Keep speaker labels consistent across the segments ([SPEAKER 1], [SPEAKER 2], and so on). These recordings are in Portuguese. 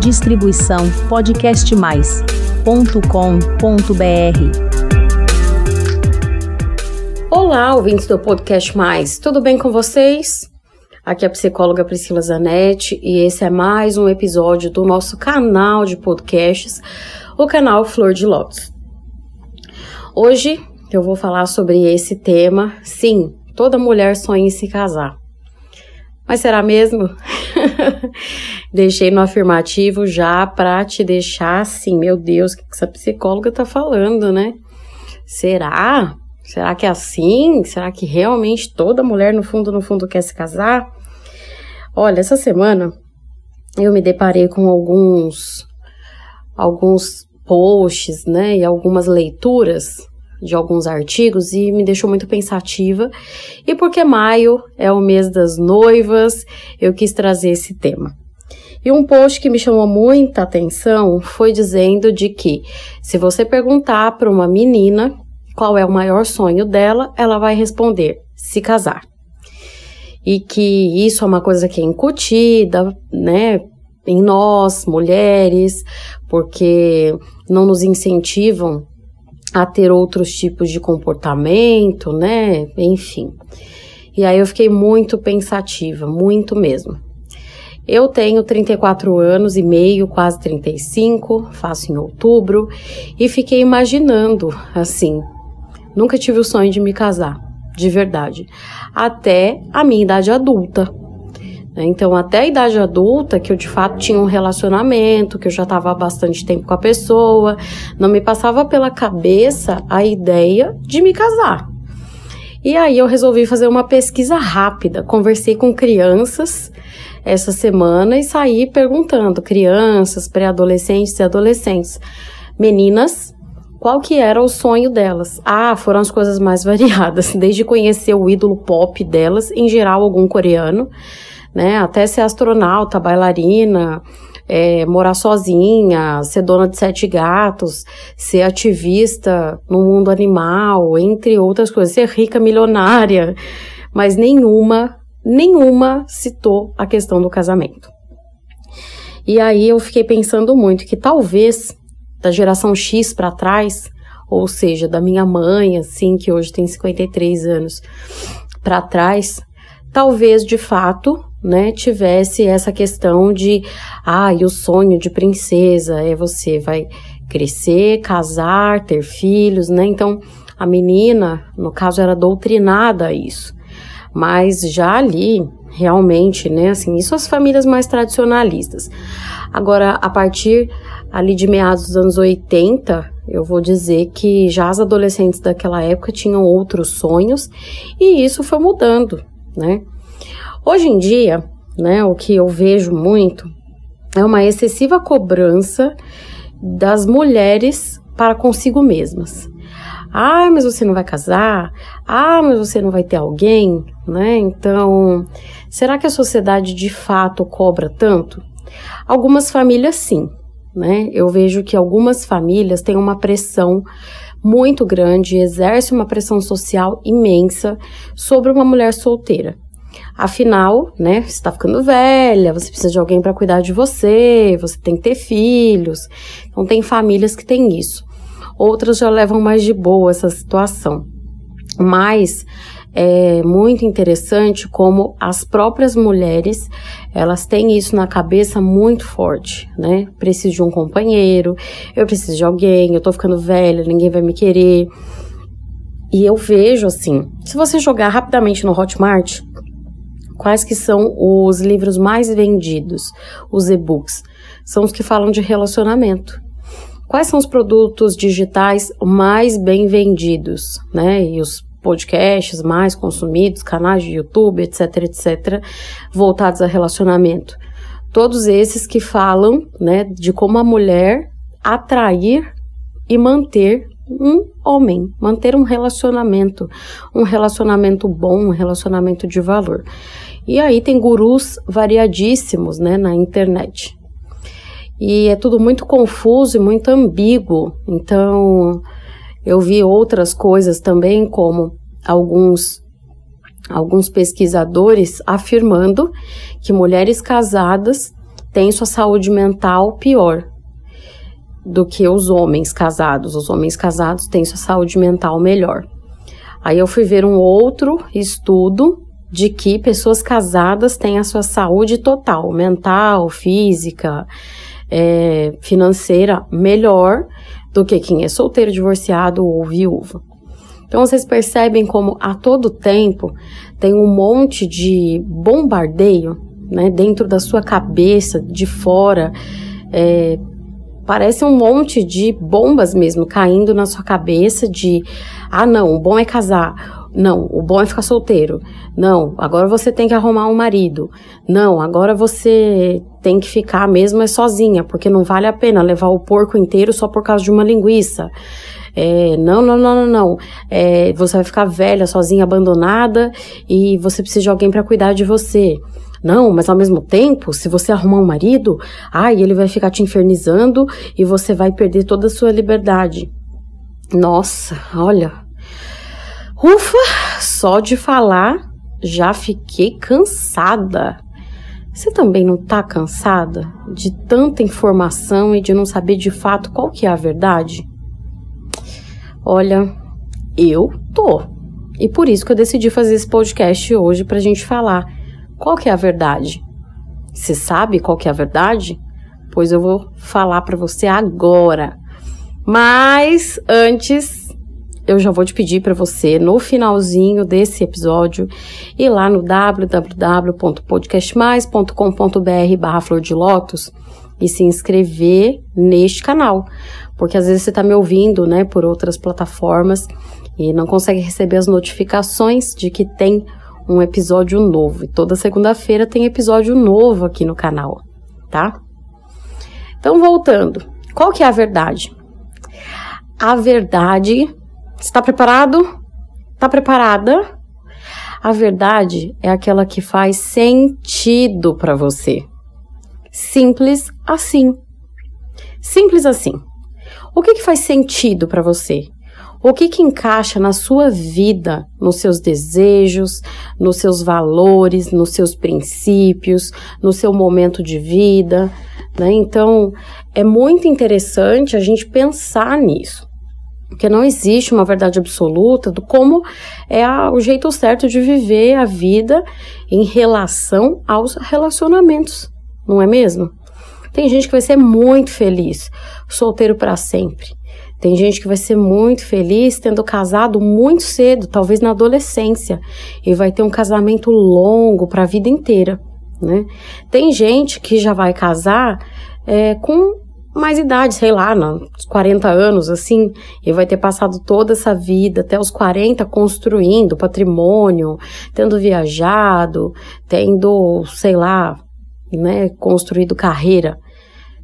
[SPEAKER 1] Distribuição podcastmais.com.br.
[SPEAKER 2] Olá, ouvintes do Podcast Mais, tudo bem com vocês? Aqui é a psicóloga Priscila Zanetti e esse é mais um episódio do nosso canal de podcasts, o canal Flor de Lótus. Hoje eu vou falar sobre esse tema. Sim, toda mulher sonha em se casar. Mas será mesmo? Deixei no afirmativo já para te deixar assim, meu Deus, o que essa psicóloga tá falando, né? Será? Será que é assim? Será que realmente toda mulher no fundo, no fundo quer se casar? Olha, essa semana eu me deparei com alguns alguns posts, né, e algumas leituras de alguns artigos e me deixou muito pensativa. E porque maio é o mês das noivas, eu quis trazer esse tema. E um post que me chamou muita atenção foi dizendo de que se você perguntar para uma menina qual é o maior sonho dela, ela vai responder se casar. E que isso é uma coisa que é incutida, né, em nós, mulheres, porque não nos incentivam a ter outros tipos de comportamento, né? Enfim. E aí eu fiquei muito pensativa, muito mesmo. Eu tenho 34 anos e meio, quase 35, faço em outubro, e fiquei imaginando, assim, nunca tive o sonho de me casar, de verdade, até a minha idade adulta. Né? Então, até a idade adulta, que eu de fato tinha um relacionamento, que eu já estava há bastante tempo com a pessoa, não me passava pela cabeça a ideia de me casar. E aí eu resolvi fazer uma pesquisa rápida, conversei com crianças essa semana e saí perguntando crianças, pré-adolescentes e adolescentes, meninas, qual que era o sonho delas? Ah, foram as coisas mais variadas, desde conhecer o ídolo pop delas, em geral algum coreano, né? Até ser astronauta, bailarina, é, morar sozinha, ser dona de sete gatos, ser ativista no mundo animal, entre outras coisas, ser rica, milionária, mas nenhuma, nenhuma citou a questão do casamento. E aí eu fiquei pensando muito que talvez da geração X para trás, ou seja, da minha mãe, assim, que hoje tem 53 anos, para trás, talvez de fato né, tivesse essa questão de, ah, e o sonho de princesa é você vai crescer, casar, ter filhos, né? Então, a menina, no caso, era doutrinada a isso. Mas já ali, realmente, né, assim, isso as famílias mais tradicionalistas. Agora, a partir ali de meados dos anos 80, eu vou dizer que já as adolescentes daquela época tinham outros sonhos e isso foi mudando, né? Hoje em dia, né, o que eu vejo muito é uma excessiva cobrança das mulheres para consigo mesmas. Ah, mas você não vai casar? Ah, mas você não vai ter alguém, né? Então, será que a sociedade de fato cobra tanto? Algumas famílias sim, né? Eu vejo que algumas famílias têm uma pressão muito grande, exerce uma pressão social imensa sobre uma mulher solteira. Afinal, né, você está ficando velha, você precisa de alguém para cuidar de você, você tem que ter filhos. Então, tem famílias que têm isso. Outras já levam mais de boa essa situação. Mas é muito interessante como as próprias mulheres, elas têm isso na cabeça muito forte, né? Preciso de um companheiro, eu preciso de alguém, eu tô ficando velha, ninguém vai me querer. E eu vejo assim, se você jogar rapidamente no Hotmart, Quais que são os livros mais vendidos, os e-books? São os que falam de relacionamento. Quais são os produtos digitais mais bem vendidos, né? E os podcasts mais consumidos, canais de YouTube, etc, etc, voltados a relacionamento. Todos esses que falam, né, de como a mulher atrair e manter um homem, manter um relacionamento, um relacionamento bom, um relacionamento de valor. E aí tem gurus variadíssimos, né, na internet. E é tudo muito confuso e muito ambíguo. Então, eu vi outras coisas também, como alguns alguns pesquisadores afirmando que mulheres casadas têm sua saúde mental pior do que os homens casados. Os homens casados têm sua saúde mental melhor. Aí eu fui ver um outro estudo de que pessoas casadas têm a sua saúde total, mental, física, é, financeira melhor do que quem é solteiro, divorciado ou viúva. Então vocês percebem como a todo tempo tem um monte de bombardeio né, dentro da sua cabeça, de fora. É, parece um monte de bombas mesmo caindo na sua cabeça de ah não, o bom é casar, não, o bom é ficar solteiro. Não, agora você tem que arrumar um marido. Não, agora você tem que ficar mesmo é sozinha, porque não vale a pena levar o porco inteiro só por causa de uma linguiça. É, não, não, não, não, não. É, você vai ficar velha, sozinha, abandonada e você precisa de alguém para cuidar de você. Não, mas ao mesmo tempo, se você arrumar um marido, ai, ele vai ficar te infernizando e você vai perder toda a sua liberdade. Nossa, olha, Ufa, só de falar já fiquei cansada. Você também não tá cansada de tanta informação e de não saber de fato qual que é a verdade? Olha, eu tô. E por isso que eu decidi fazer esse podcast hoje pra gente falar qual que é a verdade. Você sabe qual que é a verdade? Pois eu vou falar para você agora. Mas antes eu já vou te pedir para você, no finalzinho desse episódio, ir lá no www.podcastmais.com.br barra flor de lótus e se inscrever neste canal. Porque às vezes você está me ouvindo, né, por outras plataformas e não consegue receber as notificações de que tem um episódio novo. E toda segunda-feira tem episódio novo aqui no canal, tá? Então, voltando. Qual que é a verdade? A verdade Está preparado? Está preparada? A verdade é aquela que faz sentido para você. Simples assim. Simples assim. O que, que faz sentido para você? O que, que encaixa na sua vida, nos seus desejos, nos seus valores, nos seus princípios, no seu momento de vida? Né? Então, é muito interessante a gente pensar nisso porque não existe uma verdade absoluta do como é a, o jeito certo de viver a vida em relação aos relacionamentos, não é mesmo? Tem gente que vai ser muito feliz solteiro para sempre. Tem gente que vai ser muito feliz tendo casado muito cedo, talvez na adolescência, e vai ter um casamento longo para a vida inteira, né? Tem gente que já vai casar é, com mais idade, sei lá, uns 40 anos, assim, e vai ter passado toda essa vida, até os 40, construindo patrimônio, tendo viajado, tendo, sei lá, né, construído carreira.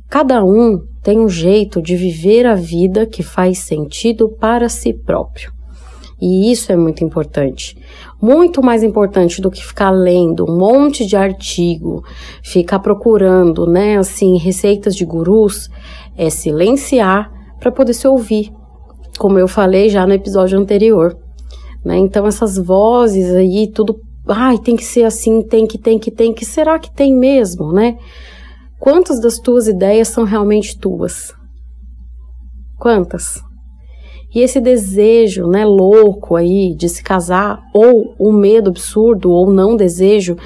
[SPEAKER 2] Cada um tem um jeito de viver a vida que faz sentido para si próprio. E isso é muito importante. Muito mais importante do que ficar lendo um monte de artigo, ficar procurando, né, assim, receitas de gurus, é silenciar para poder se ouvir, como eu falei já no episódio anterior. Né? Então, essas vozes aí, tudo, ai, tem que ser assim, tem que, tem que, tem que, será que tem mesmo, né? Quantas das tuas ideias são realmente tuas? Quantas? E esse desejo, né, louco aí de se casar, ou o medo absurdo, ou não desejo,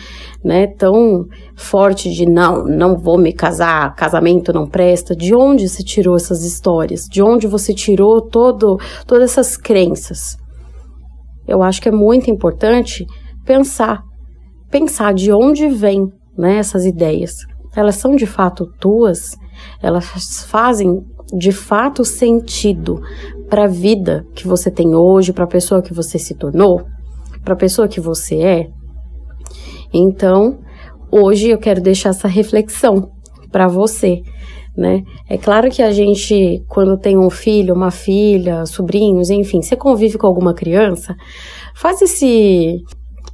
[SPEAKER 2] né, tão forte de não, não vou me casar, casamento não presta. De onde se tirou essas histórias? De onde você tirou todo, todas essas crenças? Eu acho que é muito importante pensar, pensar de onde vêm, né, essas ideias. Elas são de fato tuas? Elas fazem de fato sentido para a vida que você tem hoje, para a pessoa que você se tornou, para a pessoa que você é. Então, hoje eu quero deixar essa reflexão para você, né? É claro que a gente, quando tem um filho, uma filha, sobrinhos, enfim, você convive com alguma criança, faz esse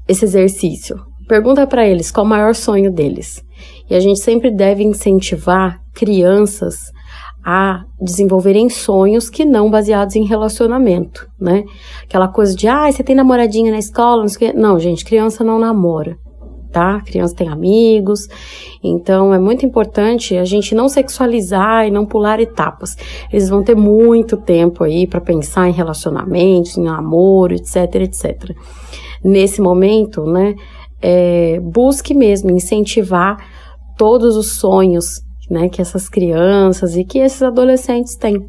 [SPEAKER 2] esse exercício. Pergunta para eles qual o maior sonho deles. E a gente sempre deve incentivar crianças a desenvolverem sonhos que não baseados em relacionamento, né? Aquela coisa de, ah, você tem namoradinha na escola, não. Não, gente, criança não namora. tá? Criança tem amigos, então é muito importante a gente não sexualizar e não pular etapas. Eles vão ter muito tempo aí para pensar em relacionamentos, em namoro, etc, etc. Nesse momento, né, é, busque mesmo incentivar todos os sonhos, né, que essas crianças e que esses adolescentes têm.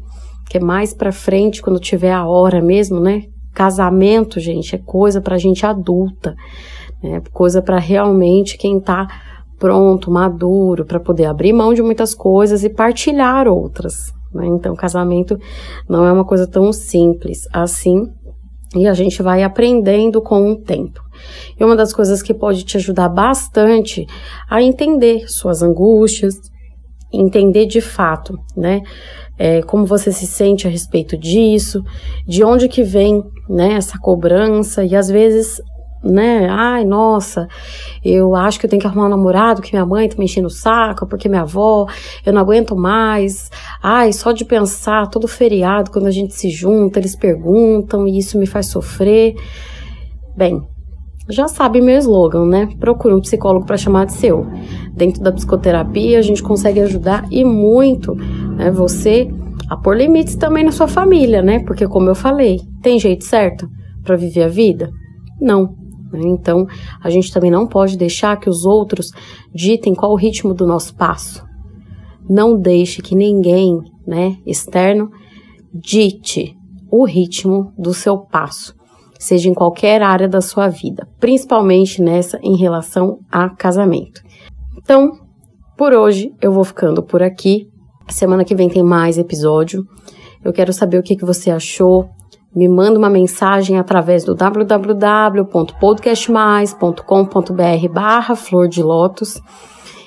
[SPEAKER 2] Que mais para frente, quando tiver a hora mesmo, né? Casamento, gente, é coisa para gente adulta. É coisa para realmente quem está pronto, maduro, para poder abrir mão de muitas coisas e partilhar outras. Né? Então, casamento não é uma coisa tão simples assim e a gente vai aprendendo com o tempo. E uma das coisas que pode te ajudar bastante a entender suas angústias, entender de fato, né? É, como você se sente a respeito disso, de onde que vem, né, essa cobrança e às vezes né? Ai, nossa, eu acho que eu tenho que arrumar um namorado, que minha mãe tá me enchendo o saco, porque minha avó, eu não aguento mais. Ai, só de pensar, todo feriado, quando a gente se junta, eles perguntam e isso me faz sofrer. Bem, já sabe meu slogan, né? Procure um psicólogo para chamar de seu. Dentro da psicoterapia, a gente consegue ajudar e muito né, você a pôr limites também na sua família, né? Porque, como eu falei, tem jeito certo para viver a vida? Não. Né? Então, a gente também não pode deixar que os outros ditem qual o ritmo do nosso passo. Não deixe que ninguém, né, externo, dite o ritmo do seu passo, seja em qualquer área da sua vida, principalmente nessa em relação a casamento. Então, por hoje eu vou ficando por aqui. Semana que vem tem mais episódio. Eu quero saber o que, que você achou, me manda uma mensagem através do www.podcastmais.com.br barra flor de lótus.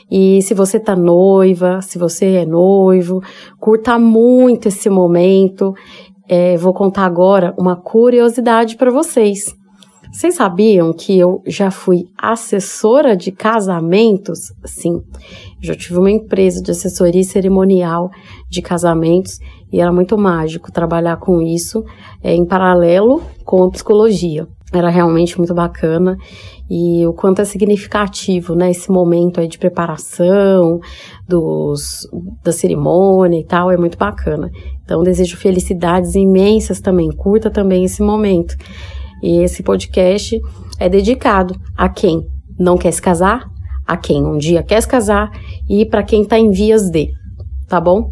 [SPEAKER 2] E se você tá noiva, se você é noivo, curta muito esse momento. É, vou contar agora uma curiosidade para vocês. Vocês sabiam que eu já fui assessora de casamentos? Sim, já tive uma empresa de assessoria cerimonial de casamentos e era muito mágico trabalhar com isso é, em paralelo com a psicologia. Era realmente muito bacana e o quanto é significativo, né, esse momento aí de preparação dos, da cerimônia e tal, é muito bacana. Então, desejo felicidades imensas também, curta também esse momento. E esse podcast é dedicado a quem não quer se casar, a quem um dia quer se casar e para quem está em vias de, tá bom?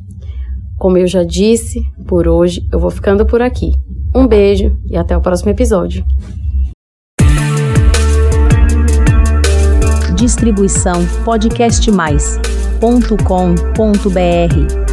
[SPEAKER 2] Como eu já disse, por hoje eu vou ficando por aqui. Um beijo e até o próximo episódio.
[SPEAKER 1] Distribuição podcastmais.com.br